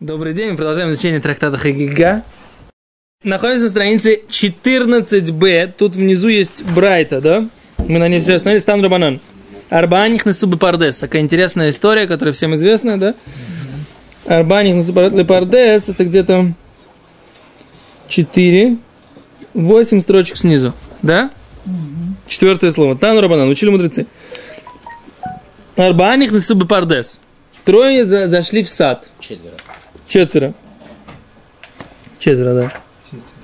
Добрый день, мы продолжаем изучение трактата Хагига. Находимся на странице 14b. Тут внизу есть Брайта, да? Мы на ней все остановились. Там Рабанан. Арбаних на Пардес. Такая интересная история, которая всем известна, да? Арбаних на Пардес. Это где-то 4, 8 строчек снизу, да? Четвертое слово. Там Рабанан. Учили мудрецы. Арбаних на Пардес. Трое за, зашли в сад. Четверо. Четверо. Четверо, да.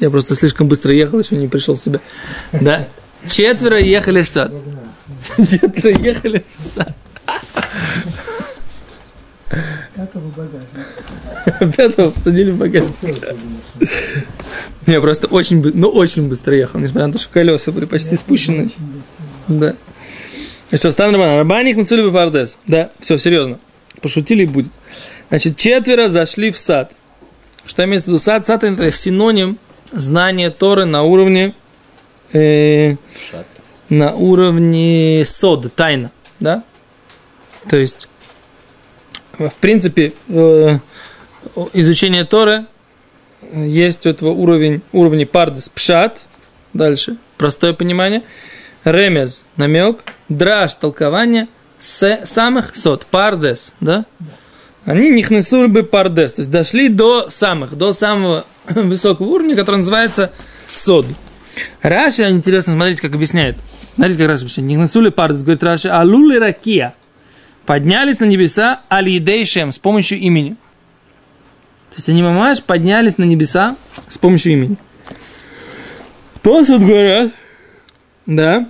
Я просто слишком быстро ехал, еще не пришел в себя. Да. Четверо ехали в сад. Четверо ехали в сад. Пятого багажника. Пятого посадили в багажник. Я просто очень, бы- ну, очень быстро ехал, несмотря на то, что колеса были почти спущены. Да. И что, Стан Рабан, Рабаник на Цулю Пардес. Да, все, серьезно. Пошутили и будет. Значит, четверо зашли в сад. Что имеется в виду сад? Сад это синоним знания Торы на уровне э, Шат. на уровне сод, тайна, да? То есть, в принципе, э, изучение Торы есть у этого уровень, уровень пардес пшат, дальше, простое понимание, ремез, намек, драж, толкование, с, самых сот, пардес, да? Они нихнесули бы пардес, то есть дошли до самых, до самого высокого уровня, который называется сод. Раша, интересно, смотрите, как объясняет. Смотрите, как Раша объясняет. Нихнесули пардес, говорит Раша, алули ракия. Поднялись на небеса алидейшем с помощью имени. То есть они мамаш поднялись на небеса с помощью имени. Посуд говорят, да,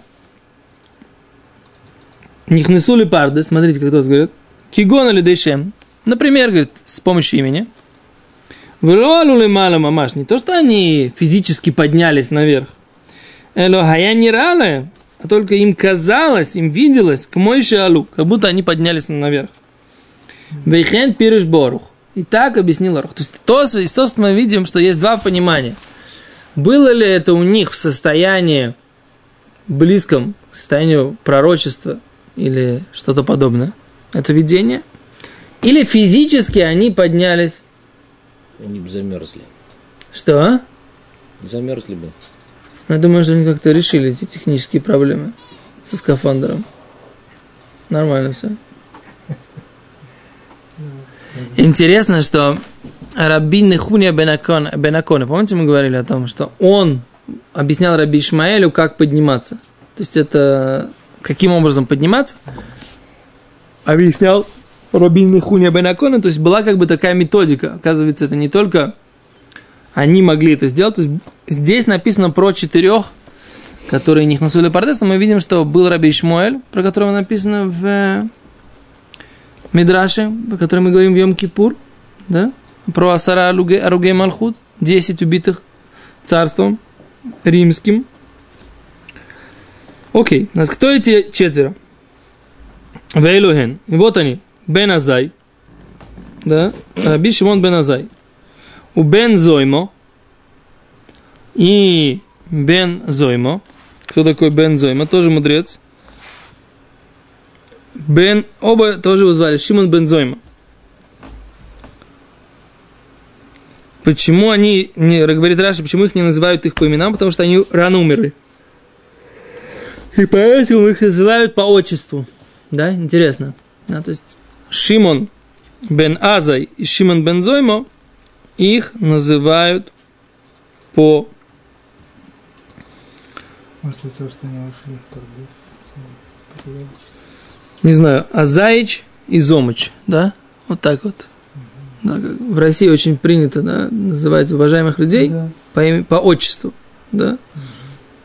Нихнесули парды, смотрите, как кто говорит. Кигон или. Например, говорит, с помощью имени. Выролули мало мамаш. Не то, что они физически поднялись наверх. Эло хая не рале, а только им казалось, им виделось, к мой алу, как будто они поднялись наверх. Вейхен пириш борух. И так объяснил Арух. То есть то, того, что мы видим, что есть два понимания. Было ли это у них в состоянии близком к состоянию пророчества или что-то подобное? Это видение? Или физически они поднялись? Они бы замерзли. Что? Замерзли бы. Я думаю, что они как-то решили эти технические проблемы со скафандром. Нормально все. Интересно, что Рабин Нехуния Бенакон, Бенакона, помните, мы говорили о том, что он объяснял Раби Ишмаэлю, как подниматься. То есть это каким образом подниматься. Объяснял Рабин Нехуния Бенакона, то есть была как бы такая методика. Оказывается, это не только они могли это сделать. То есть здесь написано про четырех, которые них насули пардес, но мы видим, что был Раби Ишмуэль, про которого написано в Мидраше, о котором мы говорим в Йом-Кипур, да? про Асара Аругей Малхут, 10 убитых царством римским. Окей, okay. кто эти четверо? Вейлухен. И вот они. Бен Азай. Да? Раби Шимон Бен Азай. У Бен Зоймо. И Бен Зоймо. Кто такой Бен Зоймо? Тоже мудрец. Бен, оба тоже его звали, Шимон Бен Зойма. Почему они, не, говорит Раша, почему их не называют их по именам? Потому что они рано умерли. И поэтому их называют по отчеству. Да, интересно. Да, то есть Шимон Бен Азай и Шимон Бен Зоймо их называют по Может, того, что они ушли в потеряли не знаю, Азаич и Зомыч, да? Вот так вот. Да, в России очень принято да, называть уважаемых людей Да. по, имя, по отчеству, да?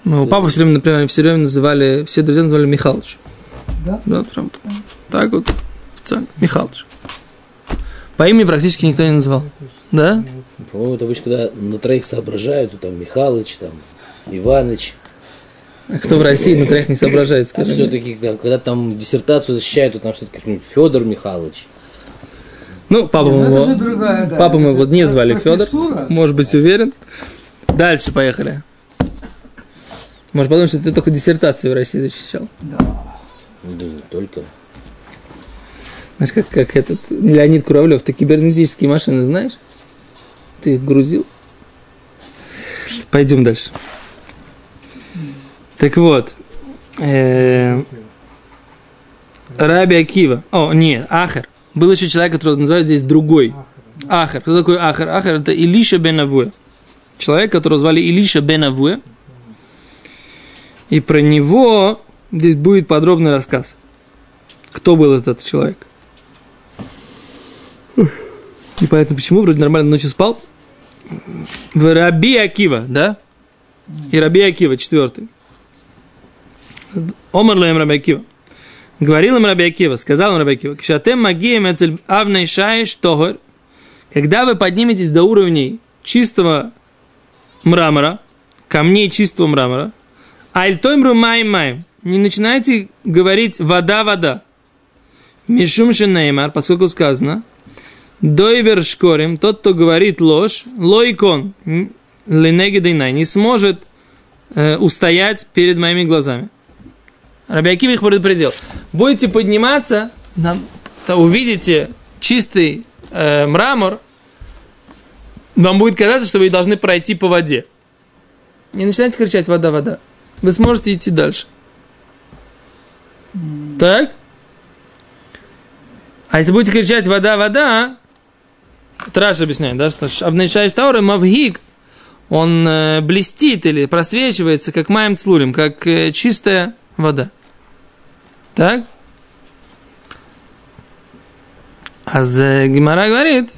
Моего папу все время, например, все время называли, все друзья называли Михалыч. Да? Да, прям так, так вот, официально, Михалыч. По имени практически никто не называл. Да? По-моему, это обычно, когда на троих соображают, там Михалыч, там Иваныч. А кто в России на троих не соображает, А скажи все-таки, когда там диссертацию защищают, то там что-то как-нибудь Федор Михайлович. Ну, папа Ну, моего, другая, да. папа моего не звали Федор, может быть уверен. Дальше поехали. Может подумать, что ты только диссертацию в России защищал. Да. Да не только. Знаешь, как, как этот Леонид Куравлев, ты кибернетические машины знаешь? Ты их грузил? Пойдем дальше. Так вот, э, Раби Акива. О, нет, Ахар. Был еще человек, которого называют здесь другой. Ахар. Кто такой Ахар? Ахар это Илиша бен Авуэ. Человек, которого звали Илиша бен Авуэ. И про него здесь будет подробный рассказ. Кто был этот человек? Непонятно почему, вроде нормально ночью спал. В Раби Акива, да? И Раби Акива, четвертый. Омар Лаем Раби Акива. Говорил им Раби Акива, сказал им Раби Акива, «Кшатем магием эцель авней шаиш тогор, когда вы подниметесь до уровней чистого мрамора, камней чистого мрамора, альтоймру маем маем, не начинайте говорить вода, вода. Мишум Неймар, поскольку сказано, Дойвер шкорим, тот, кто говорит ложь, лойкон, ленеги не сможет э, устоять перед моими глазами. Рабиакив их предупредил. Будете подниматься, то увидите чистый э, мрамор, вам будет казаться, что вы должны пройти по воде. Не начинайте кричать «вода, вода». Вы сможете идти дальше. Так? А если будете кричать «вода, вода», Траш объясняет, да, что Абнейшай Тауры Мавгик, он э, блестит или просвечивается, как маем цлурим, как э, чистая вода. Так? А Гимара говорит,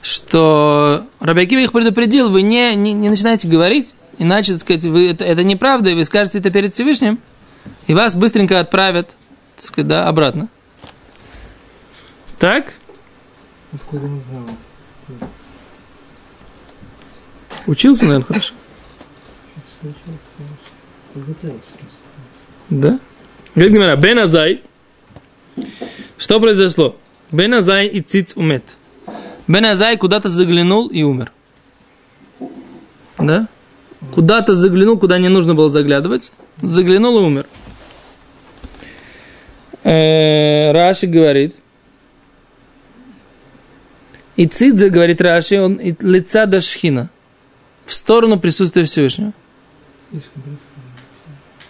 что Рабиакива их предупредил, вы не, не, не начинаете говорить, иначе, так сказать, вы, это, это неправда, и вы скажете это перед Всевышним, и вас быстренько отправят, так сказать, да, обратно. Так? Откуда есть, Учился, наверное, хорошо. Да? Говорит Гимара, Бен Азай. Что произошло? Бен Азай и Циц умет. Бен Азай куда-то заглянул и умер. Да? Куда-то заглянул, куда не нужно было заглядывать. Заглянул и умер. Э, Раши говорит. И Цидзе, говорит Раши, он лица до шхина. В сторону присутствия Всевышнего.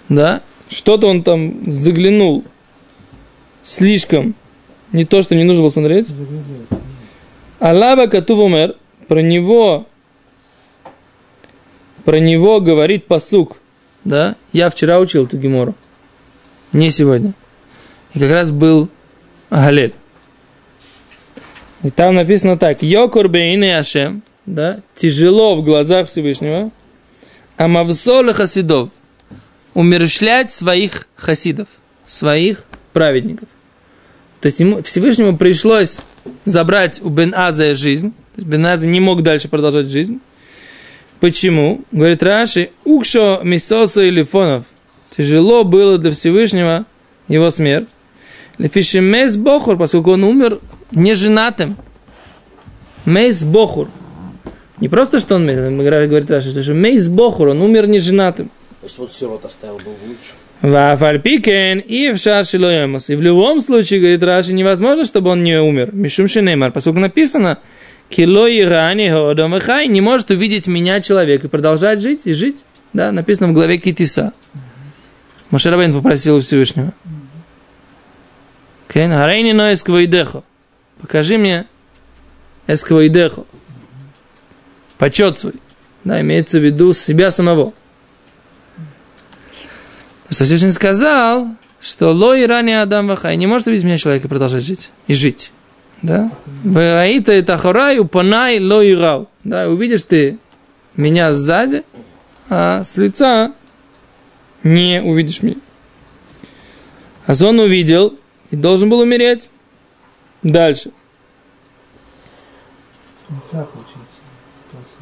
Да? Что-то он там заглянул слишком. Не то, что не нужно было смотреть. Заглядывается. Аллаба Катув умер, про него, про него говорит посук, да? Я вчера учил эту гемору, не сегодня. И как раз был Галель. И там написано так, Йокур бейны Ашем, да, тяжело в глазах Всевышнего, а мавсола хасидов, умерщвлять своих хасидов, своих праведников. То есть ему, Всевышнему пришлось забрать у Бен Азая жизнь. Бен Аза не мог дальше продолжать жизнь. Почему? Говорит Раши, Укшо Мисосу и Лифонов. Тяжело было для Всевышнего его смерть. לפי שמת בחור, поскольку он умер неженатым. מת בחור. Не просто, что он, говорит Раши, что מת בחור, он умер неженатым. То есть вот сирот оставил был бы лучше. Вафальпикен и в шаршилоемос. И в любом случае, говорит Раши, невозможно, чтобы он не умер. משום שנאמר, поскольку написано, כי לא יראני האדם וחי не может увидеть меня человек и продолжать жить и жить. Да, написано в главе Китиса. Мошерабейн попросил у Всевышнего. Кен, харейни но эсквоидехо. Покажи мне эсквоидехо. Почет свой. Да, имеется в виду себя самого. Что Всевышний сказал, что ло и ранее Адам Вахай не может увидеть меня человек и продолжать жить. И жить. Да? Ваита и тахарай упанай ло и рау. Да, увидишь ты меня сзади, а с лица не увидишь меня. А он увидел и должен был умереть. Дальше. С лица получается. То есть,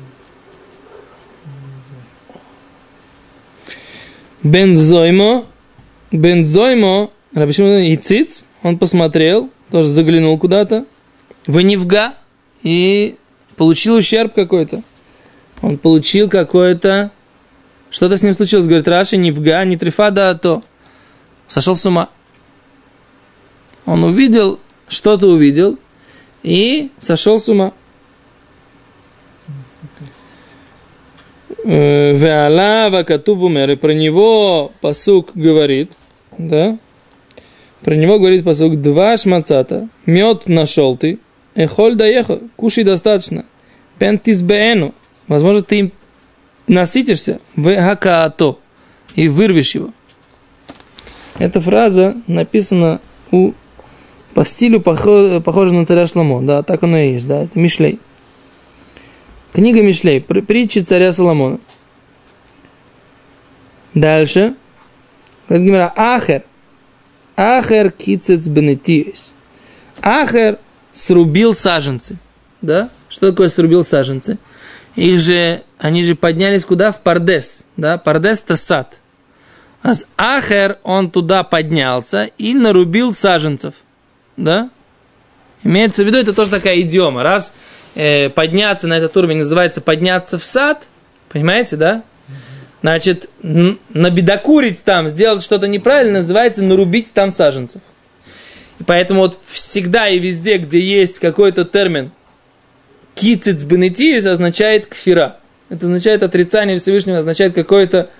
Бензоймо, Бензоймо, Рабишимон Iciц, он посмотрел, тоже заглянул куда-то, в Невга и получил ущерб какой-то. Он получил какое-то... Что-то с ним случилось, говорит Раши, Невга, не трифа, да, то. Сошел с ума. Он увидел, что-то увидел и сошел с ума. Э, Веала вакатуб умер. И про него посук говорит, да? Про него говорит посук два шмацата. Мед нашел ты. Эхоль доехал. Кушай достаточно. Пентис беэну. Возможно, ты им насытишься. В хакаато. И вырвешь его. Эта фраза написана у по стилю похожа, похожа на царя Шломо. Да, так оно и есть. Да, это Мишлей. Книга Мишлей, притчи царя Соломона. Дальше. Говорит Ахер. Ахер кицец бенетиес. Ахер срубил саженцы. Да? Что такое срубил саженцы? Их же, они же поднялись куда? В Пардес. Да? Пардес это сад. А с Ахер он туда поднялся и нарубил саженцев. Да? Имеется в виду, это тоже такая идиома. Раз э, подняться на этот уровень называется подняться в сад, понимаете, да? Значит, набедокурить там, сделать что-то неправильно, называется нарубить там саженцев. И поэтому вот всегда и везде, где есть какой-то термин кицец бенетиус, означает кфира. Это означает отрицание Всевышнего, означает какой-то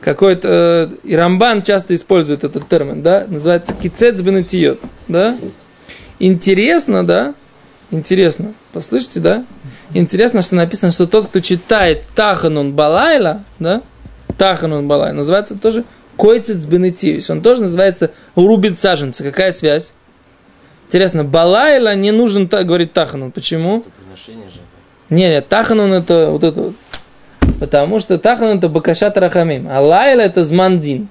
какой-то... Э, и Рамбан часто использует этот термин, да? Называется кицец бенетиот, да? Интересно, да? Интересно. Послышите, да? Интересно, что написано, что тот, кто читает Таханун Балайла, да? Таханун Балай, называется тоже Койцец Бенетиус. Он тоже называется рубит саженцы. Какая связь? Интересно, Балайла не нужен так говорить Таханун. Почему? Не, нет, Таханун это вот это вот. Потому что Таханун это Бакашат Рахамим. А Лайла это Змандин.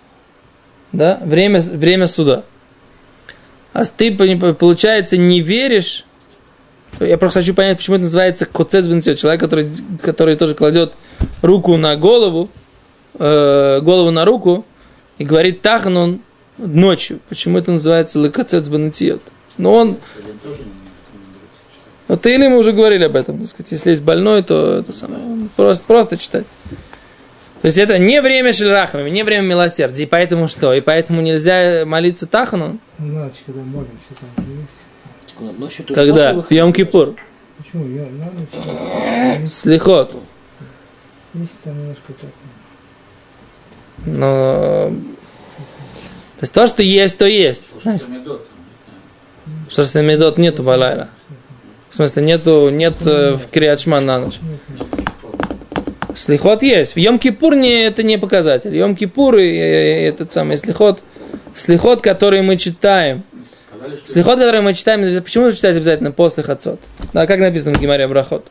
Да? Время, время суда. А ты, получается, не веришь я просто хочу понять, почему это называется коцец бенсиот. Человек, который, который тоже кладет руку на голову, э, голову на руку и говорит тахан он ночью. Почему это называется лекоцец бенсиот? Но он... Вот ты или мы уже говорили об этом, так сказать, если есть больной, то это самое, просто, просто читать. То есть это не время шельрахами, не время милосердия, и поэтому что? И поэтому нельзя молиться Тахану? Ночь, когда молимся, там есть. Ночью Когда? В Йом-Кипур. Почему? Я на ночь. Слихот. Есть там немножко так. Но... То есть то, что есть, то есть. Что с медот нету балайра. В смысле, нету, нет э, в Криачман на ночь. Слихот есть. В Йом-Кипур не, это не показатель. Йом-Кипур и, и этот самый слихот, слихот, который мы читаем – Слихот, который мы читаем, почему нужно читать обязательно после хацот? Да, как написано в Гимаре Брахот?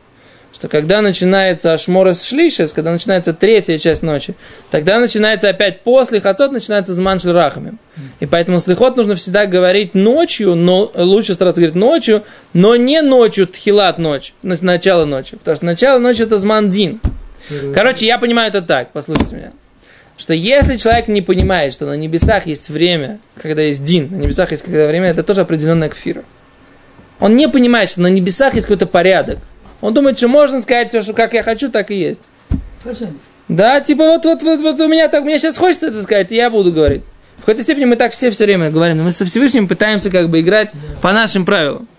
Что когда начинается Ашморес Шлишес, когда начинается третья часть ночи, тогда начинается опять после хацот, начинается Зман Рахами. И поэтому слихот нужно всегда говорить ночью, но лучше стараться говорить ночью, но не ночью, тхилат ночь, начало ночи. Потому что начало ночи это Зман Дин. Короче, я понимаю это так, послушайте меня что если человек не понимает, что на небесах есть время, когда есть дин, на небесах есть когда время, это тоже определенная кфира. Он не понимает, что на небесах есть какой-то порядок. Он думает, что можно сказать, что как я хочу, так и есть. Да, типа вот, вот, вот, вот у меня так, мне сейчас хочется это сказать, и я буду говорить. В какой-то степени мы так все все время говорим, но мы со Всевышним пытаемся как бы играть по нашим правилам.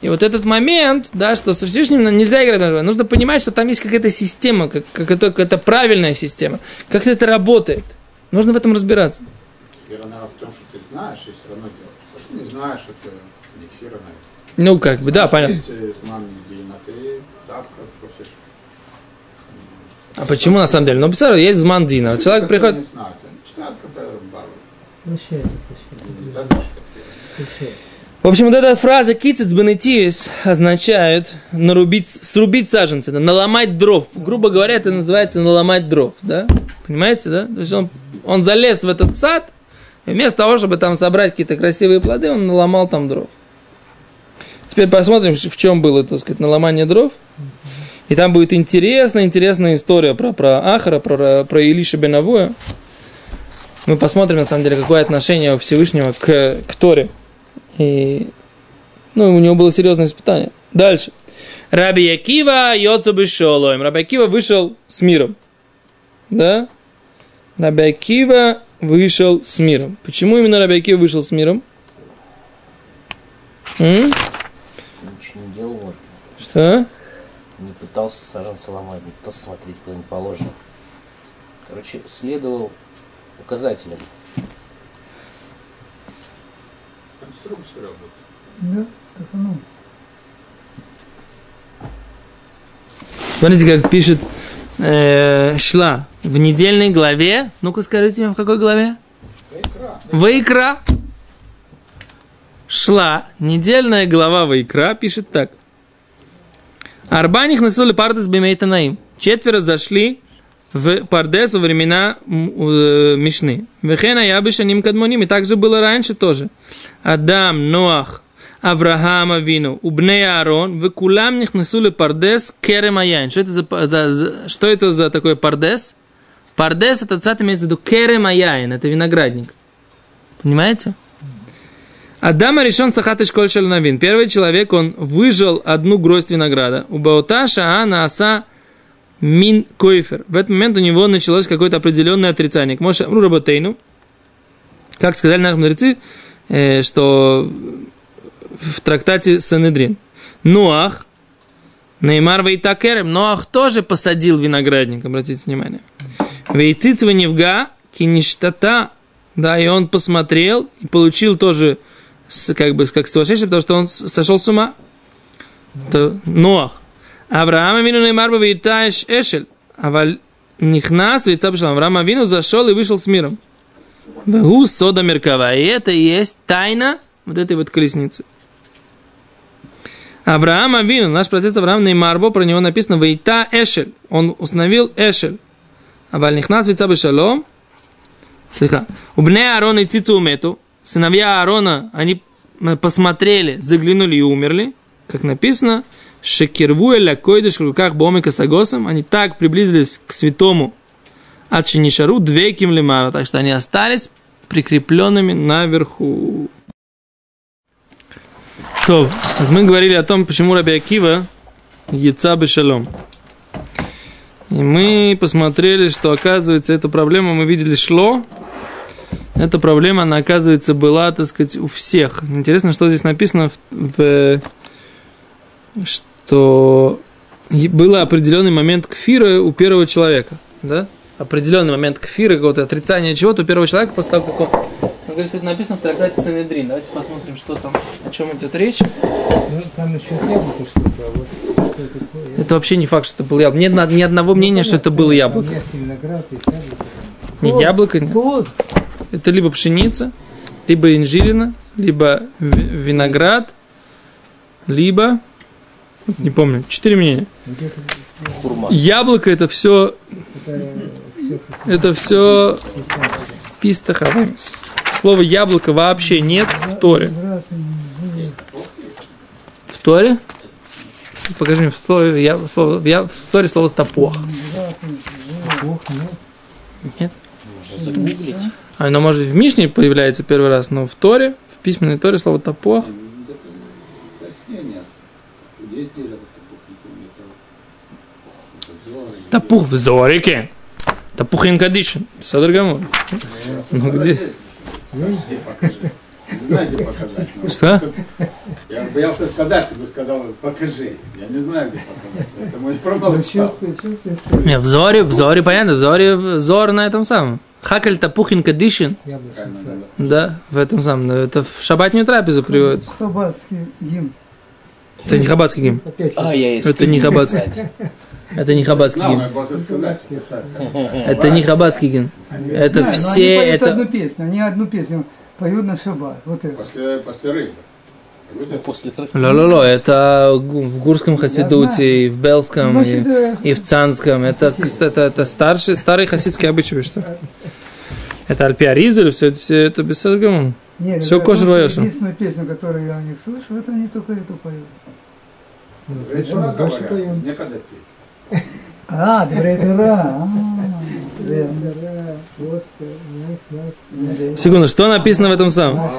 И вот этот момент, да, что со Всевышним нельзя играть нужно понимать, что там есть какая-то система, как, как это, какая-то правильная система, как это работает. Нужно в этом разбираться. Вера, наверное, в том, что ты знаешь, и все равно делаешь. То, что не знаешь, это не хера, Ну, как бы, да, понятно. Есть А почему на самом деле? Ну, представляю, есть зман Дина. Человек приходит... Это, вообще. В общем, вот эта фраза «кицец бенетиус» означает нарубить, срубить саженцы, наломать дров. Грубо говоря, это называется наломать дров, да? Понимаете, да? То есть он, он залез в этот сад, и вместо того, чтобы там собрать какие-то красивые плоды, он наломал там дров. Теперь посмотрим, в чем было, так сказать, наломание дров. И там будет интересная, интересная история про, про Ахара, про, про Илиша Бенавуя. Мы посмотрим, на самом деле, какое отношение у Всевышнего к, к Торе. И, ну, у него было серьезное испытание. Дальше. Раби Якива Йоца Бешолоем. Раби Якива вышел с миром. Да? Раби Акива вышел с миром. Почему именно Раби Акива вышел с миром? М? Что? Не пытался саженца ломать, не пытался смотреть, куда не положено. Короче, следовал указателям. Конструкция работает. Да, так оно. Смотрите, как пишет э, Шла в недельной главе. Ну-ка скажите мне, в какой главе? Икра. Вайкра. Шла, недельная глава Вайкра, пишет так. Арбаних насули пардес бимейтанаим. Четверо зашли в Пардес во времена э, Мишны. Вехена ябиша ним кадмоним. И также было раньше тоже. Адам, Ноах, Авраам Авину, Убней Аарон, вы кулам нихнесули Пардес керем аяйн. Что это за, за- за- что это за такой Пардес? Пардес это цат имеется в виду керем аяйн, это виноградник. Понимаете? Адама решен сахат школь навин. Первый человек, он выжил одну гроздь винограда. У Бауташа Ана Аса Мин Койфер. В этот момент у него началось какое-то определенное отрицание. К Моше Амру как сказали наши мудрецы, э, что в трактате Санедрин. Ноах, Неймар Вейтакерем, Ноах тоже посадил виноградник, обратите внимание. Вейцицва Невга, Киништата, да, и он посмотрел и получил тоже, как бы, как совершенство, потому что он сошел с ума. Это Ноах. Авраам Авину Неймар Вейтаеш Эшель, Аваль Нихнас Вейца Бешалам. Авраам Авину зашел и вышел с миром. Вегу сода меркава. И это и есть тайна вот этой вот колесницы. Авраам Авину, наш процесс Авраам Неймарбо, про него написано Вейта Эшель. Он установил Эшель. Аваль Нихнас Вейца Бешалом. Слыха. У Бне Аарона и Цицу умету. Сыновья Аарона, они м, посмотрели, заглянули и умерли. Как написано, Шекерву эля койдыш в руках Бомика Сагосом. Они так приблизились к святому от Шинишару двейким лимара. Так что они остались прикрепленными наверху. То, мы говорили о том, почему Раби Акива яйца бешалом. И мы посмотрели, что оказывается эта проблема, мы видели шло. Эта проблема, она оказывается была, так сказать, у всех. Интересно, что здесь написано в, в- что был определенный момент кфира у первого человека, да? Определенный момент кфира, какого-то отрицания чего-то у первого человека после того, как он... Он говорит, что это написано в трактате Санедрин. Давайте посмотрим, что там, о чем идет речь. Ну, там еще яблоко что-то, а вот что такое? Это вообще не факт, что это был яблоко. Нет ни одного мнения, что это было яблоко. Есть яблоко. Нет, яблоко нет. Вот. Это либо пшеница, либо инжирина, либо ви- виноград, либо... Не помню, четыре мнения. Хурма. Яблоко это все, это все пистахавемис. Слова яблоко вообще нет в Торе. В Торе? Покажи мне в слове, я, слово, я, в Торе слово нет. Нет? Можно загуглить. Оно, может, в Мишне появляется первый раз, но в Торе, в письменной Торе слово пояснение. Есть дерево топух, в Зорике. Топух инкадишин. Садргамур. Ну где? Где покажи? Не знаю, где показать. но- Что? Я боялся сказать, ты бы сказал, покажи. Я не знаю, где показать. Поэтому я Ну, промолчал. чувствую, чувствую, Не, в Зоре, в Зоре, понятно, в Зоре, Зор на этом самом. Инкадишин. яблочный сад. Да, в этом самом. но Это в шабатную трапезу приводится. Хабатский гимн. Это не хабатский гимн. А, я Это не хабатский. Это не хабатский гимн. Это не хабатский гимн. Это все, они поют это... одну песню, они одну песню поют на шаббат. Вот это. После, после рыбы. Ло-ло-ло, это в Гурском Хасидуте, и в Белском, Значит, и, и в Цанском. Это, это, это старший, старый хасидский обычай, что? Это Альпиаризель, все, все это без Садгамон. Нет, кошер просто Ваеша. Единственную песню, которую я у них слышу, это они только эту поют. Поем. Некогда петь. А, нас, нас, Секунду, что написано в этом самом?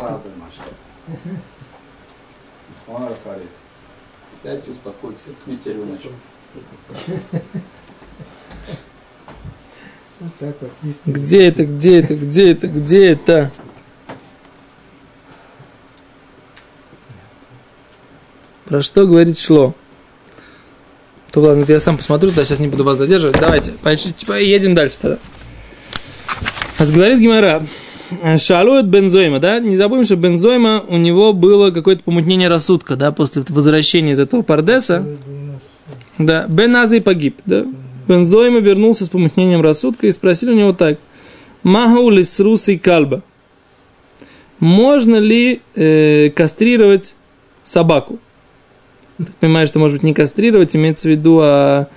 Он Рафаэль. Сядьте, успокойтесь, смейте рюмочку. вот так вот. Где это, где это, где это, где это? Про что говорит шло? То ладно, это я сам посмотрю, да, сейчас не буду вас задерживать. Давайте, поедем дальше тогда. Аз говорит Гимара, Шалует Бензойма, да? Не забудем, что Бензойма у него было какое-то помутнение рассудка, да, после возвращения из этого Пардеса. Да, Бен Азай погиб, да. Бензойма вернулся с помутнением рассудка и спросили у него так. Махау лисрус и кальба. Можно ли э, кастрировать собаку? Ты понимаешь, что может быть не кастрировать, имеется в виду, а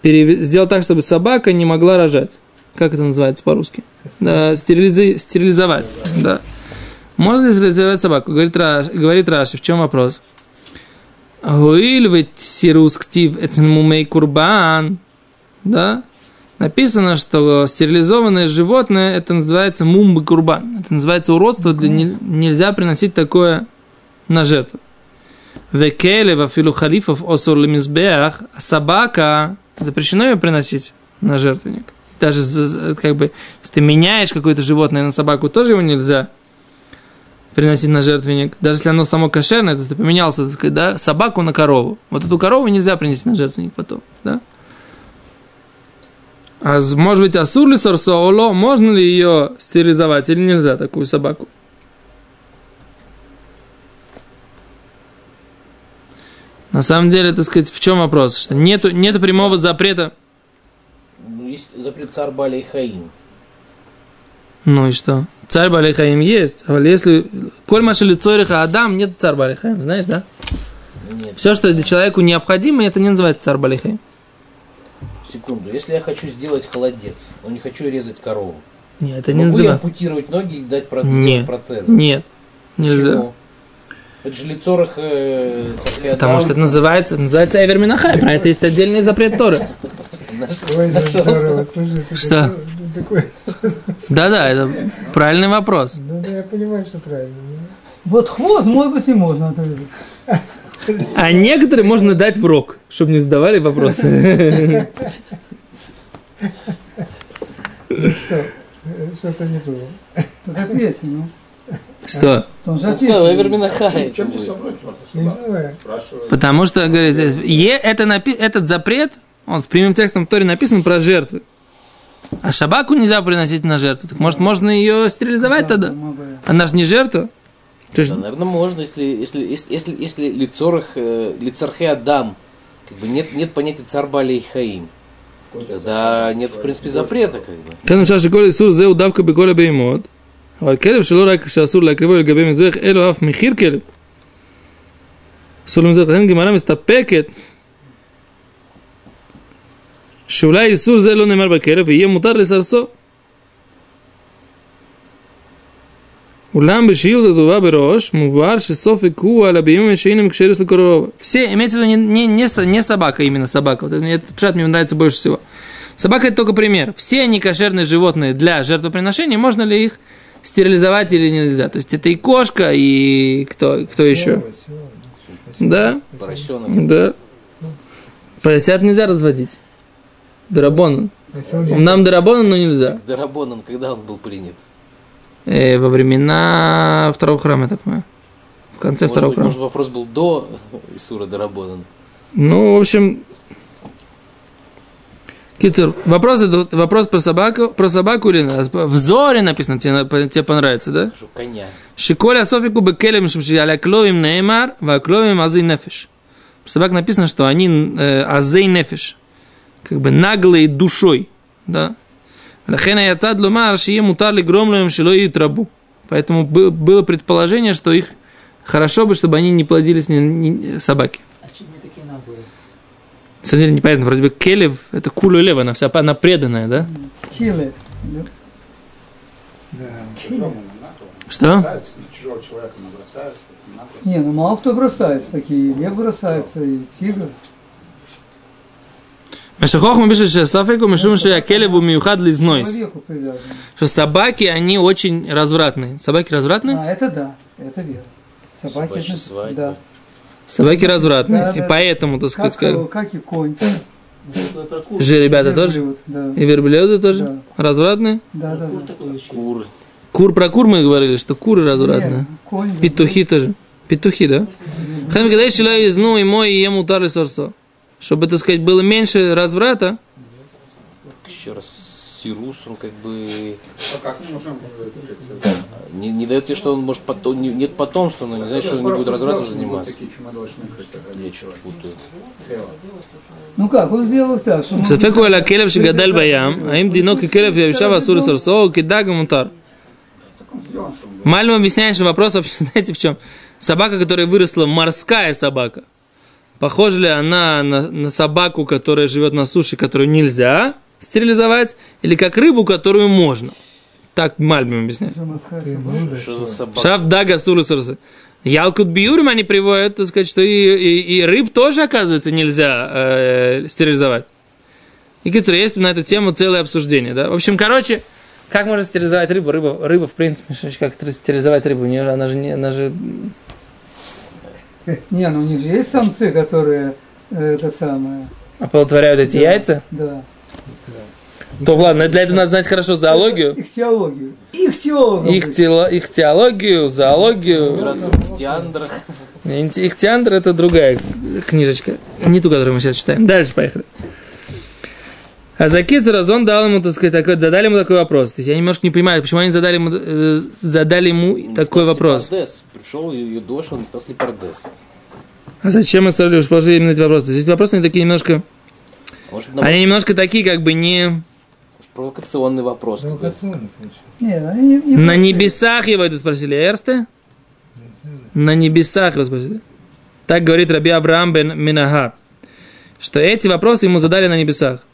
перев... сделать так, чтобы собака не могла рожать. Как это называется по-русски? Да, стерилизи... стерилизовать. Да. Можно ли стерилизовать собаку? Говорит, Раш... говорит Раши, в чем вопрос? Гуиль ведь сирус ктив мумей курбан. Да? Написано, что стерилизованное животное, это называется мумбы курбан. Это называется уродство, для, не, нельзя приносить такое на жертву. Векеле вафилу халифов осур а собака, запрещено ее приносить на жертвенник. Даже как бы, если ты меняешь какое-то животное на собаку, тоже его нельзя приносить на жертвенник. Даже если оно само кошерное, то есть ты поменялся, так сказать, да, собаку на корову. Вот эту корову нельзя принести на жертвенник потом, да? А может быть, асур ли сорсооло, можно ли ее стерилизовать или нельзя такую собаку? На самом деле, так сказать, в чем вопрос? Что нету, нету прямого запрета. Ну, есть запрет царь Балей Хаим. Ну и что? Царь Балихаим есть, а если коль маши лицориха Адам, нет царь Балихаим, знаешь, да? Нет. Все, что человеку необходимо, это не называется царь Балихаим. Секунду. Если я хочу сделать холодец, но не хочу резать корову, Нет, это не могу я называется. ампутировать ноги и дать про- Нет. протезы? Нет, нельзя. Почему? Это же лицорах э, Потому что это называется, называется Эвер Минахай, про это есть отдельный запрет Торы. Ой, да здорово, слушай. ты Что? такой- Да-да, это правильный вопрос. Ну да, я понимаю, что правильно. ну. Вот хвост, может быть, и можно отрезать. А некоторые можно дать в рог, чтобы не задавали вопросы. Что? Э, Что-то не то. Так ответьте, ну. Что? Спрашиваю. Потому что, говорит, е, это напи- этот запрет, он в прямым текстом в Торе написан про жертвы. А шабаку нельзя приносить на жертву. Так может, можно ее стерилизовать тогда? Она же не жертва. То есть, Да, наверное, можно, если, если, если, если, если лицорах, э, лицархе Адам, как бы нет, нет понятия царь Балей Хаим. Тогда нет, в принципе, запрета, как бы. כאן למשל שכל איסור זהו דווקא בכל הבהמות, אבל כלב שלא רק שאסור להקריבו לגבי מזבח, אלא אף מחיר כלב. אסור למזבח, לכן גמרא מסתפקת Шуля Исур зело немар бакеров, и е мутар ли сарсо. Улам бешил за това берош, мувар шесов и куа, лабиим и шейнам кшерис лакорова. Все, имеется в виду не, не, не, собака, именно собака. Вот этот пшат мне нравится больше всего. Собака это только пример. Все некошерные животные для жертвоприношения, можно ли их стерилизовать или нельзя? То есть это и кошка, и кто, кто еще? Да? Поросенок. Да. Поросят нельзя разводить. Дарабон. Спасибо. Нам дарабон, но нельзя. Дарабонан, когда он был принят? Э, во времена второго храма, я так понимаю. В конце Может второго быть, храма. может, вопрос был до Исура Дарабонан. Ну, в общем, Китер, вопрос, вопрос про собаку, про собаку или? В Зоре написано, тебе, тебе понравится, да? Скажу, коня. Шиколя софику бекелем шимшиаля кловим неймар, ва кловим азей нефиш. Про собак написано, что они э, азей нефиш, как бы наглые душой, да? Лахена яцад ломар, шие мутар ли громлем шило и трабу. Поэтому бы- было предположение, что их хорошо бы, чтобы они не плодились ни- ни- собаки. А что не такие наглые? На самом деле непонятно, вроде бы Келев, это кулю лева, она вся она преданная, да? Чилы. Да. То. Что? Не, ну мало кто бросается. Такие лев бросается, и тигр. Мешахохма пишет, что Сафеку Мишум Келев у Миухад Лизнойс. Что собаки, они очень развратные. Собаки развратные? А, это да, это верно. Собаки, это- да. Собаки развратные. Да, И да. поэтому, так сказать, Как, как... как и конь. Же ребята тоже? Да, И верблюды тоже? Да. Развратные? да, да. да. Куры. Кур про кур мы говорили, что куры развратные. Не, конь. Петухи тоже. Петухи, да? Хам кадей шила изну и мой и ему тары сорсо чтобы, так сказать, было меньше разврата. Так еще раз, Сирус, он как бы... А как мы можем не, не дает тебе, что он может потом, не, нет потомства, но не а знает, что он не будет развратом заниматься. Я что путаю. Ну как, он сделал их так, что... Сафеку аля келев шигадаль баям, а им динок и келев явишава асур сарсо, кидаг мутар. Мальм объясняет, что вопрос вообще, знаете, в чем? Собака, которая выросла, морская собака – Похожа ли она на, на собаку, которая живет на суше, которую нельзя стерилизовать, или как рыбу, которую можно? Так Мальбим объясняет. Ты мудрый, Что за что? собака? Шаф дага сурусурсы. Ялкут биюрим они приводят, так сказать, что и, и, и рыб тоже, оказывается, нельзя э, стерилизовать. И, Кицер, есть на эту тему целое обсуждение, да? В общем, короче, как можно стерилизовать рыбу? Рыба, рыба в принципе, как стерилизовать рыбу? У нее- Она же, не, она же Не, ну у них же есть самцы, которые э, это самое. оплодотворяют эти яйца. Да. То ладно, для этого надо знать хорошо зоологию. Их теологию. Их теологию. Их, тело, их теологию, зоологию. Разбираться в птиандрах. Ихтиандр это другая книжечка. Не ту, которую мы сейчас читаем. Дальше поехали. А за Кицераз он дал ему, так сказать, такой, задали ему такой вопрос. То есть я немножко не понимаю, почему они задали ему, э, задали ему такой вопрос. Пардес. Пришел ее дошел, никто сли пардес. А зачем мы царю положили именно эти вопросы? Здесь вопросы они такие немножко, Может, наоборот, они немножко такие, как бы не может, провокационный вопрос. Провокационный. Нет, они не, не на небесах его это спросили. Эрсте? На небесах его спросили. Так говорит Раби Авраам бен Минагар. Что эти вопросы ему задали на небесах.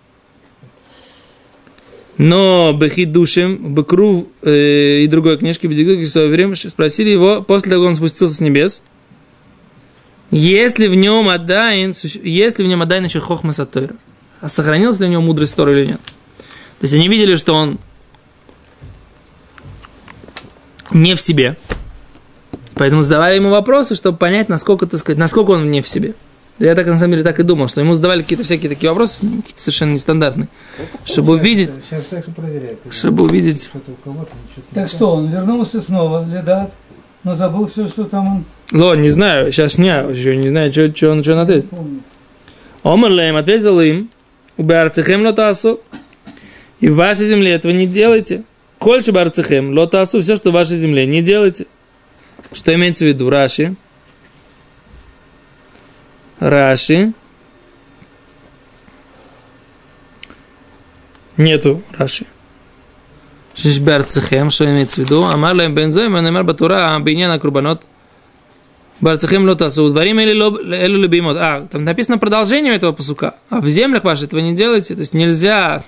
Но Бехидушим, Бекру э, и другой книжке Бедигуки время спросили его, после того, как он спустился с небес, если в нем Адайн, если в нем Адайн еще Хохма Сатойра, а сохранилась ли у него мудрость Тора или нет. То есть они видели, что он не в себе. Поэтому задавали ему вопросы, чтобы понять, насколько, так сказать, насколько он не в себе. Я так на самом деле так и думал, что ему задавали какие-то всякие такие вопросы, ну, какие-то совершенно нестандартные, чтобы увидеть, Сейчас так же проверяют. чтобы увидеть. Что-то у кого-то, что-то не Так что, он вернулся снова в Ледат, но забыл все, что там он Ло, не знаю, сейчас не, еще не знаю, что, что он, что он ответит. Омерлем ответил им, убарцехем лотасу, и в вашей земле этого не делайте. Кольше барцехем лотасу, все, что в вашей земле, не делайте. Что имеется в виду? Раши. Раши. Нету Раши. Шиш барцехем, что имеется в виду? Амар лем бензоим, он амар батура, биньяна курбанот. Барцехем лотасу, дворим или элю любимот. А, там написано продолжение этого посука. А в землях ваших этого не делайте. То есть нельзя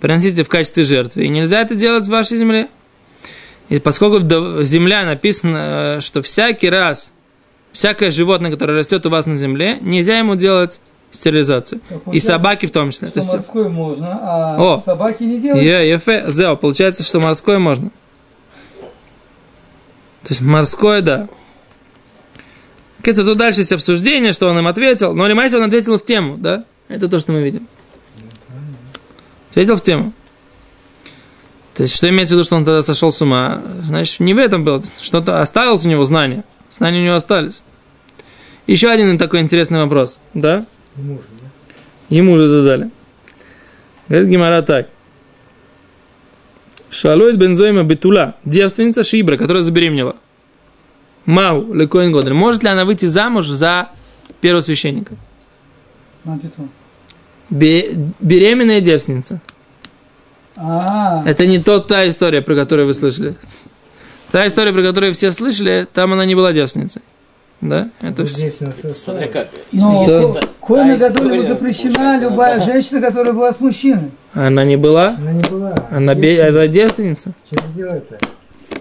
приносить в качестве жертвы. И нельзя это делать в вашей земле. И поскольку земля написано, э, что всякий раз, всякое животное, которое растет у вас на земле, нельзя ему делать стерилизацию. Так И собаки в том числе. То Что есть, морской можно, а О. собаки не делают. Е, ефе, зео, получается, что морское можно. То есть морское, да. Кстати, тут дальше есть обсуждение, что он им ответил. Но Лимайся он ответил в тему, да? Это то, что мы видим. Ответил в тему. То есть, что имеется в виду, что он тогда сошел с ума? Значит, не в этом было. Что-то осталось у него знания. Знания у него остались. Еще один такой интересный вопрос, да? Ему уже задали. Говорит Гимара так. Шалует бензоима бетула, девственница Шибра, которая забеременела. Мау, лекоин годрин. Может ли она выйти замуж за первого священника? Бе- беременная девственница. А, Это не тот, та история, про которую вы слышали. Та история, про которую все слышали, там она не была девственницей. Да? Это Вот вс- здесь у нас Смотря как. но Если это Коина история, запрещена любая женщина, которая была с мужчиной. Она не была? Она не была. Она бе- это девственница? Что ты делать-то?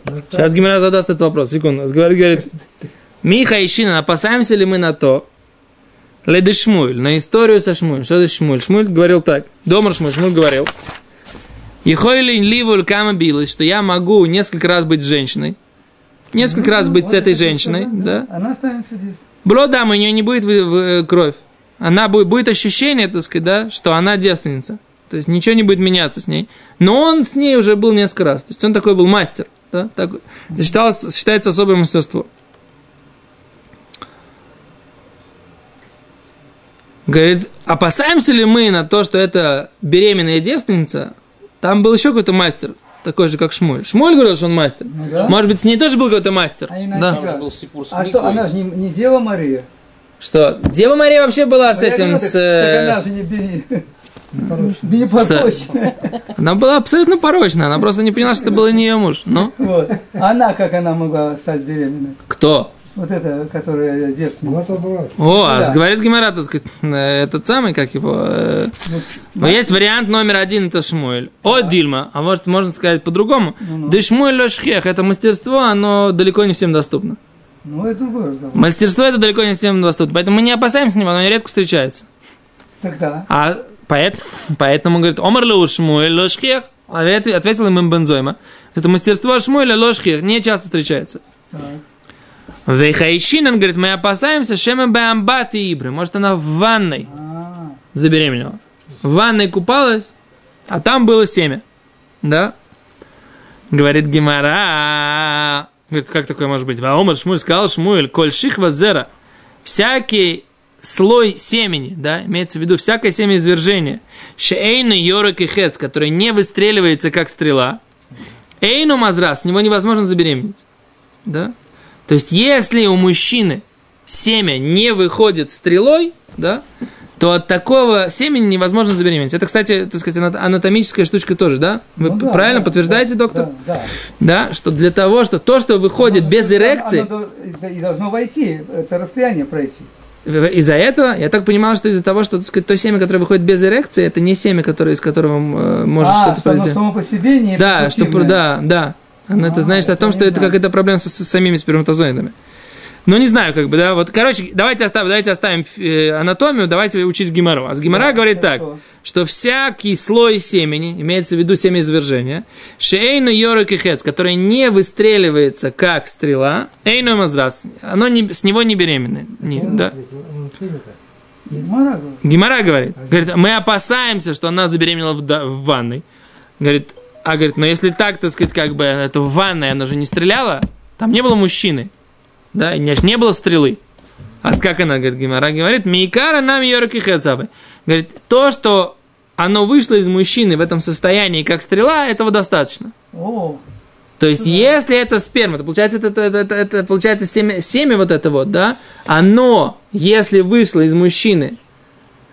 Она Сейчас Гимара задаст этот вопрос. Секунду. Говорит, говорит, Миха и Шина, опасаемся ли мы на то, Леды Шмуль, на историю со Шмуль. Что это Шмуль? Шмуль говорил так. Домар Шмуль, Шмуль говорил. И Ехойлин ливуль камабилы, что я могу несколько раз быть женщиной, несколько раз быть с ну, этой женщиной, да? да? Она останется здесь. Блодам, у нее не будет в э, кровь. Она будет, будет ощущение, так сказать, да, что она девственница. То есть ничего не будет меняться с ней. Но он с ней уже был несколько раз. То есть он такой был мастер. Да? Так, считалось, считается особое мастерство. Говорит, опасаемся ли мы на то, что это беременная девственница там был еще какой-то мастер, такой же, как Шмуль. Шмуль говорил, что он мастер. Ну да. Может быть, с ней тоже был какой-то мастер. А иначе да. Там был Сипур с А Миквой. то, она же не, не Дева Мария. Что? Дева Мария вообще была с Ну, я этим, говорю, с... так, э, так она же не, не, не непорочная. Она была абсолютно порочная, она просто не поняла, что это был не ее муж. Ну, Вот. Она, как она могла стать беременной? кто? Вот эта, которая девственница. Образ. О, а Да. говорит Гимара, так сказать, э, этот самый, как его... э, ну, есть вариант номер один, это Шмуэль. О, Дильма, а может, можно сказать по-другому. Ну-ну. Да Шмуэль Лошхех, это мастерство, оно далеко не всем доступно. Ну, это другой разговор. Мастерство это далеко не всем доступно, поэтому мы не опасаемся него, оно редко встречается. Тогда. А поэт, поэтому говорит, Омар Леу Шмуэль Лошхех, Ответ- ответил им Бензойма. Это мастерство Шмуэля Лошхех не часто встречается. Так. Вейхайшинан говорит, мы опасаемся Шема Беамбати Ибры. Может, она в ванной А, забеременела. В ванной купалась, а там было семя. Да? Говорит Гимара. Говорит, как такое может быть? Ваомар Шмуль сказал Шмуэль, коль шихва зера. Всякий слой семени, да, имеется в виду всякое семя извержения, шейна йорок и хец, который не выстреливается как стрела, эйну мазра, с него невозможно забеременеть, да, то есть если у мужчины семя не выходит стрелой, да, то от такого семени невозможно забеременеть. Это, кстати, так сказать, ана- анатомическая штучка тоже, да? Вы ну да, правильно да, подтверждаете, да, доктор? Да, да. Да, что для того, что то, что выходит Оно- без оно- эрекции, оно да, и должно войти, это расстояние пройти. из-за этого, я так понимал, что из-за того, что так сказать, то семя, которое выходит без эрекции, это не семя, которое, из которого э, может а, что-то что оно произойти. само по себе не Да, что, да, да. Оно это А, значит о том, что это какая-то проблема со, со самими сперматозоидами. Ну, не знаю, как бы, да, вот, короче, давайте оставим, давайте оставим э, анатомию, давайте учить Гимару. А с Гимара Да, говорит так, что всякий слой семени, имеется в виду семя извержения, шейну йорок и хец, который не выстреливается как стрела, эйну мазрас, оно не, с него не беременное. Не, да. Гемора говорит. Гимара говорит, говорит, мы опасаемся, что она забеременела в, в ванной. Говорит, а говорит, но если так, так сказать, как бы это в ванной, она же не стреляла, там не было мужчины, да, и не, не было стрелы. А как она, говорит, Гимара говорит, Мейкара нам йорки хецабы. Говорит, то, что оно вышло из мужчины в этом состоянии, как стрела, этого достаточно. О, То есть, если это сперма, то получается, это, это, это, это получается семя, семя вот это вот, да, оно, если вышло из мужчины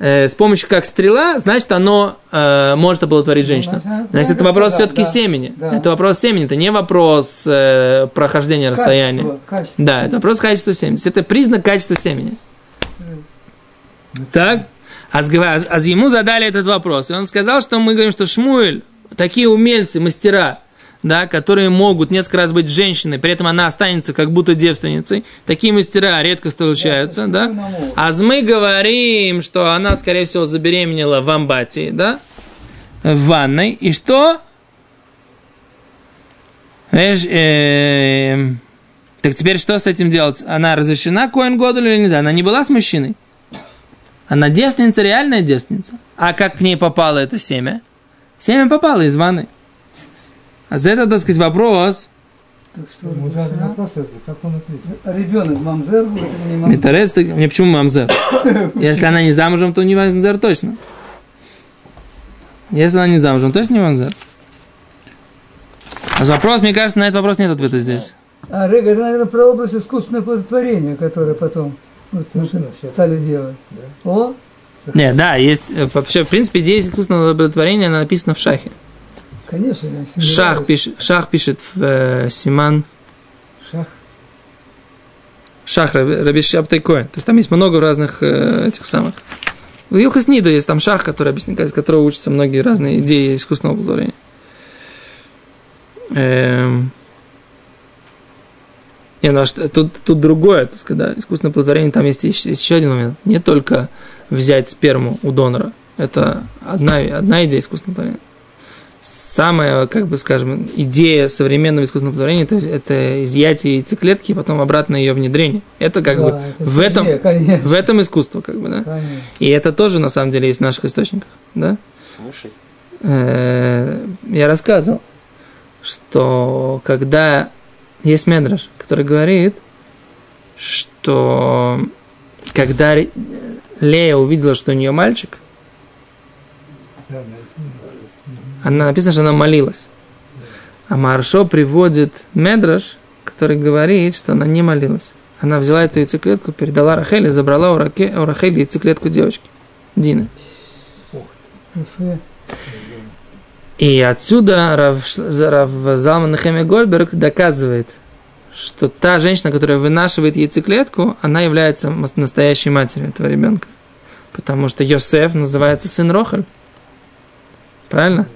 э, с помощью как стрела, значит, оно э, может оплодотворить женщину. значит, это вопрос все-таки да, семени. да. Это вопрос семени, это не вопрос э, прохождения расстояния. качество, качество. Да, это вопрос качества семени. То есть, это признак качества семени. Так? А, сгва- а ему задали этот вопрос. И он сказал, что мы говорим, что Шмуэль, такие умельцы, мастера, да, которые могут несколько раз быть женщиной, при этом она останется как будто девственницей. Такие мастера редко встречаются, Да, да. А мы говорим, что она, скорее всего, забеременела в амбате, да, в ванной. И что? Знаешь, эм, так теперь что с этим делать? Она разрешена Коэн Годуль или нельзя? Она не была с мужчиной? Она девственница, реальная девственница. А как к ней попало это семя? Семя попало из ванны. А за это, так сказать, вопрос. Так что Ему задали вопрос, это, как он ответил. ребенок мамзер будет или не мамзер? Митарес, мне почему мамзер? Если она не замужем, то не мамзер точно. Если она не замужем, точно не мамзер. А вопрос, мне кажется, на этот вопрос нет ответа здесь. А, Рега, это, наверное, про область искусственного плодотворения, которое потом вот, Ну, да, стали делать. О, Не, да, есть, э, вообще, в принципе, идея искусственного оплодотворения, она написана в шахе. Конечно, я Шах пишет, шах пишет в э, Симан, Шах. шах Раби Коэн. То есть там есть много разных э, этих самых. В Илхас Нида есть там шах, который объясняет, из которого учатся многие разные идеи искусственного оплодотворения. Эм. Не, ну а что, тут, тут другое, так сказать, да, искусственное оплодотворение, там есть еще, есть еще один момент. Не только взять сперму у донора, это одна, одна идея искусственного оплодотворения. Самая, как бы скажем, идея современного искусственного оплодотворения это, это изъятие яйцеклетки и потом обратное ее внедрение. Это как Да, бы это в этом, сложнее, конечно, в этом искусство, как бы, да. конечно. И это тоже на самом деле есть в наших источниках, да. Слушай. Э, я рассказывал, что когда есть медраж, который говорит, что когда Лея увидела, что у нее мальчик, Да, да, изменилось. Она написано, что она молилась. А Маршо приводит Медраш, который говорит, что она не молилась. Она взяла эту яйцеклетку, передала Рахеле, забрала у, Раке, у Рахели яйцеклетку девочки, Дины. И отсюда Рав, Рав Залман Нехемия Гольберг доказывает, что та женщина, которая вынашивает яйцеклетку, она является настоящей матерью этого ребенка. Потому что Йосеф называется сын Рохаль. Правильно?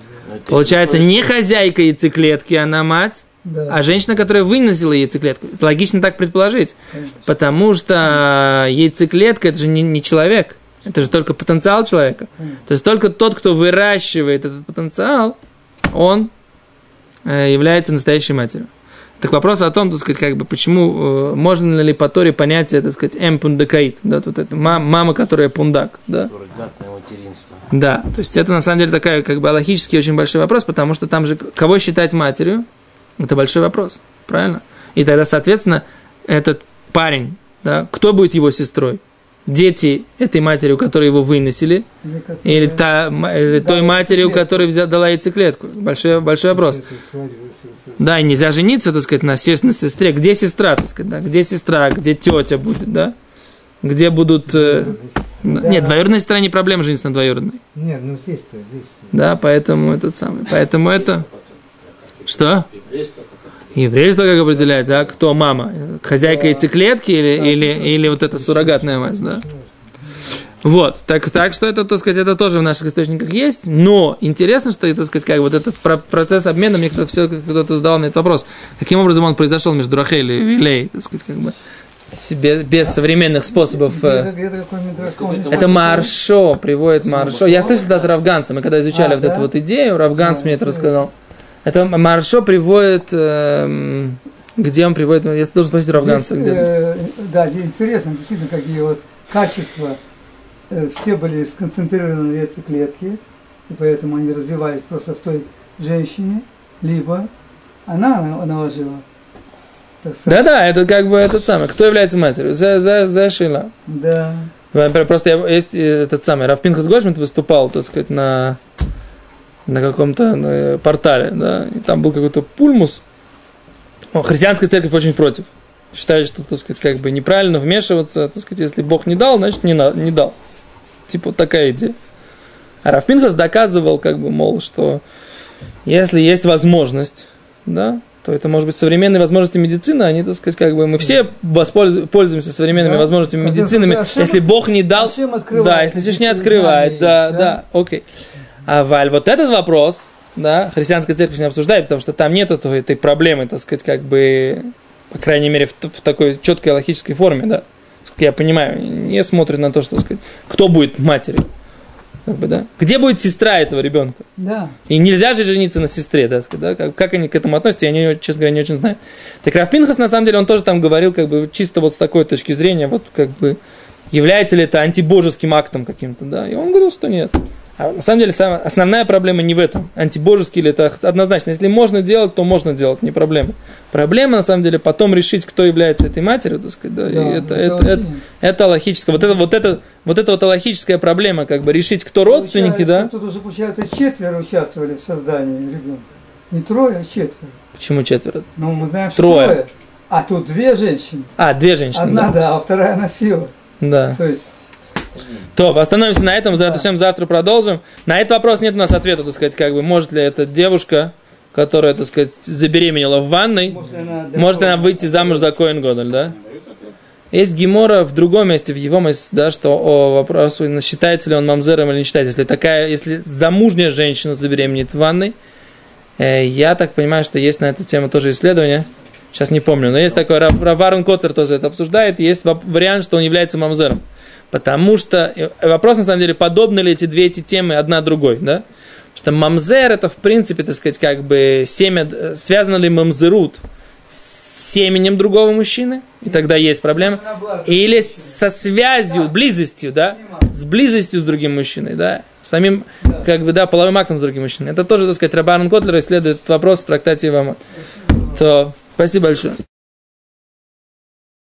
Получается, не хозяйка яйцеклетки, она мать, Да. а женщина, которая выносила яйцеклетку. Это логично так предположить. Конечно. Потому что яйцеклетка это же не, не человек. Это же только потенциал человека. То есть только тот, кто выращивает этот потенциал, он э, является настоящей матерью. Так вопрос о том, так сказать, как бы, почему, э, можно ли по Торе понятие, так сказать, эмпундакаит, да, вот это, ма- мама, которая пундак, да, материнство. да, то есть это на самом деле такая как бы логический очень большой вопрос, потому что там же кого считать матерью, это большой вопрос, правильно? И тогда, соответственно, этот парень, да, кто будет его сестрой? Дети этой матери, у которой его выносили, Или как- или, та, или той Дала матери, у которой взяла, дала яйцеклетку? Большой, большой вопрос. Да, и нельзя жениться, так сказать, на, се- на сестре. Где сестра, так сказать, да? Где сестра, где тетя будет, да? Где будут... э, Да. Нет, двоюродная сестра не проблема жениться на двоюродной. Нет, ну здесь-то, здесь. Да, поэтому этот самый. Поэтому это. Что? Еврейство Еврейство как определяет, да? Кто мама? Хозяйка яйцеклетки или, или, или вот эта суррогатная мать, да? Вот, так, так что это, так сказать, это тоже в наших источниках есть, но интересно, что, так сказать, как вот этот про- процесс обмена, мне кто-то, все, кто-то задал мне этот вопрос, каким образом он произошел между Рахель и Вилей, так сказать, как бы, себе, без современных способов. э, Насколько помнишь? это Это Маршо, приводит Маршо. Я слышал это от Равганца. Мы когда изучали А, вот да? эту вот идею, Равганц А, мне это рассказал. Это Маршо приводит... эм, где он приводит? Я должен спросить Равганца. Здесь, Где... э, да, здесь интересно, действительно, какие вот качества э, все были сконцентрированы в яйцеклетке, и поэтому они развивались просто в той женщине, либо она на- наложила. Да-да, это как бы этот самый. Кто является матерью? За, за, за Шила. Да. Просто я- есть э, этот самый Равпинхас Гошмит выступал, так сказать, на, на каком-то на портале, да, и там был какой-то пульмус. О, христианская церковь очень против. Считает, что, так сказать, как бы неправильно вмешиваться, так сказать, если Бог не дал, значит не, на, не дал. Типа вот такая идея. А Равпинхас доказывал, как бы, мол, что если есть возможность, да, то это может быть современные возможности медицины, они, так сказать, как бы мы все пользуемся современными Да. возможностями. Ашем- Если Бог не дал, да, если Всевышний открывает, да, да, окей. А Валь, вот этот вопрос, да, христианская церковь не обсуждает, потому что там нет этой, этой проблемы, так сказать, как бы, по крайней мере, в, в такой четкой логической форме, да. Сколько я понимаю, не смотрит на то, что, сказать, кто будет матерью. Как бы, да? Где будет сестра этого ребенка? Да. И нельзя же жениться на сестре, да, сказать, да? Как, как они к этому относятся, я, не, честно говоря, не очень знаю. Так Раф Пинхас, на самом деле, он тоже там говорил, как бы, чисто вот с такой точки зрения, вот, как бы, является ли это антибожеским актом каким-то, да, и он говорил, что нет. А на самом деле, самая, основная проблема не в этом, антибожеский ли это однозначно. Если можно делать, то можно делать, не проблема. Проблема, на самом деле, потом решить, кто является этой матерью, так сказать, да, и Да, это, это это, очень- это, это логическое. Вот это, вот это, вот это вот логическая проблема, как бы решить, кто родственники, да. Тут уже, получается, четверо участвовали в создании ребенка. Не трое, а четверо. Почему четверо? Ну, мы знаем, что Трое. трое. А тут две женщины. А, две женщины. Одна, да. да, а вторая носила. Да. То есть, То, остановимся на этом, Да. затем завтра продолжим. На этот вопрос нет у нас ответа, так сказать, как бы, может ли эта девушка, которая, так сказать, забеременела в ванной, может ли она... может она выйти замуж за Коин Годель, да? Есть Гемора в другом месте, в его месте, да, что о вопросу, считается ли он мамзером или не считается. Если такая, если замужняя женщина забеременеет в ванной, э, я так понимаю, что есть на эту тему тоже исследование. Сейчас не помню, но есть такой, Рав- Рав Аарон Коттер тоже это обсуждает, есть вариант, что он является мамзером. Потому что э, вопрос, на самом деле, подобны ли эти две эти темы одна другой, да? Что мамзер это, в принципе, так сказать, как бы семя, э, связано ли мамзерут с семенем другого мужчины, и тогда есть проблема. Или со связью, близостью, да, с близостью с другим мужчиной, да, самим, как бы, да, половым актом с другим мужчиной. Это тоже, так сказать, Рабарн Котлер исследует вопрос в трактате Ивамот. То, спасибо большое.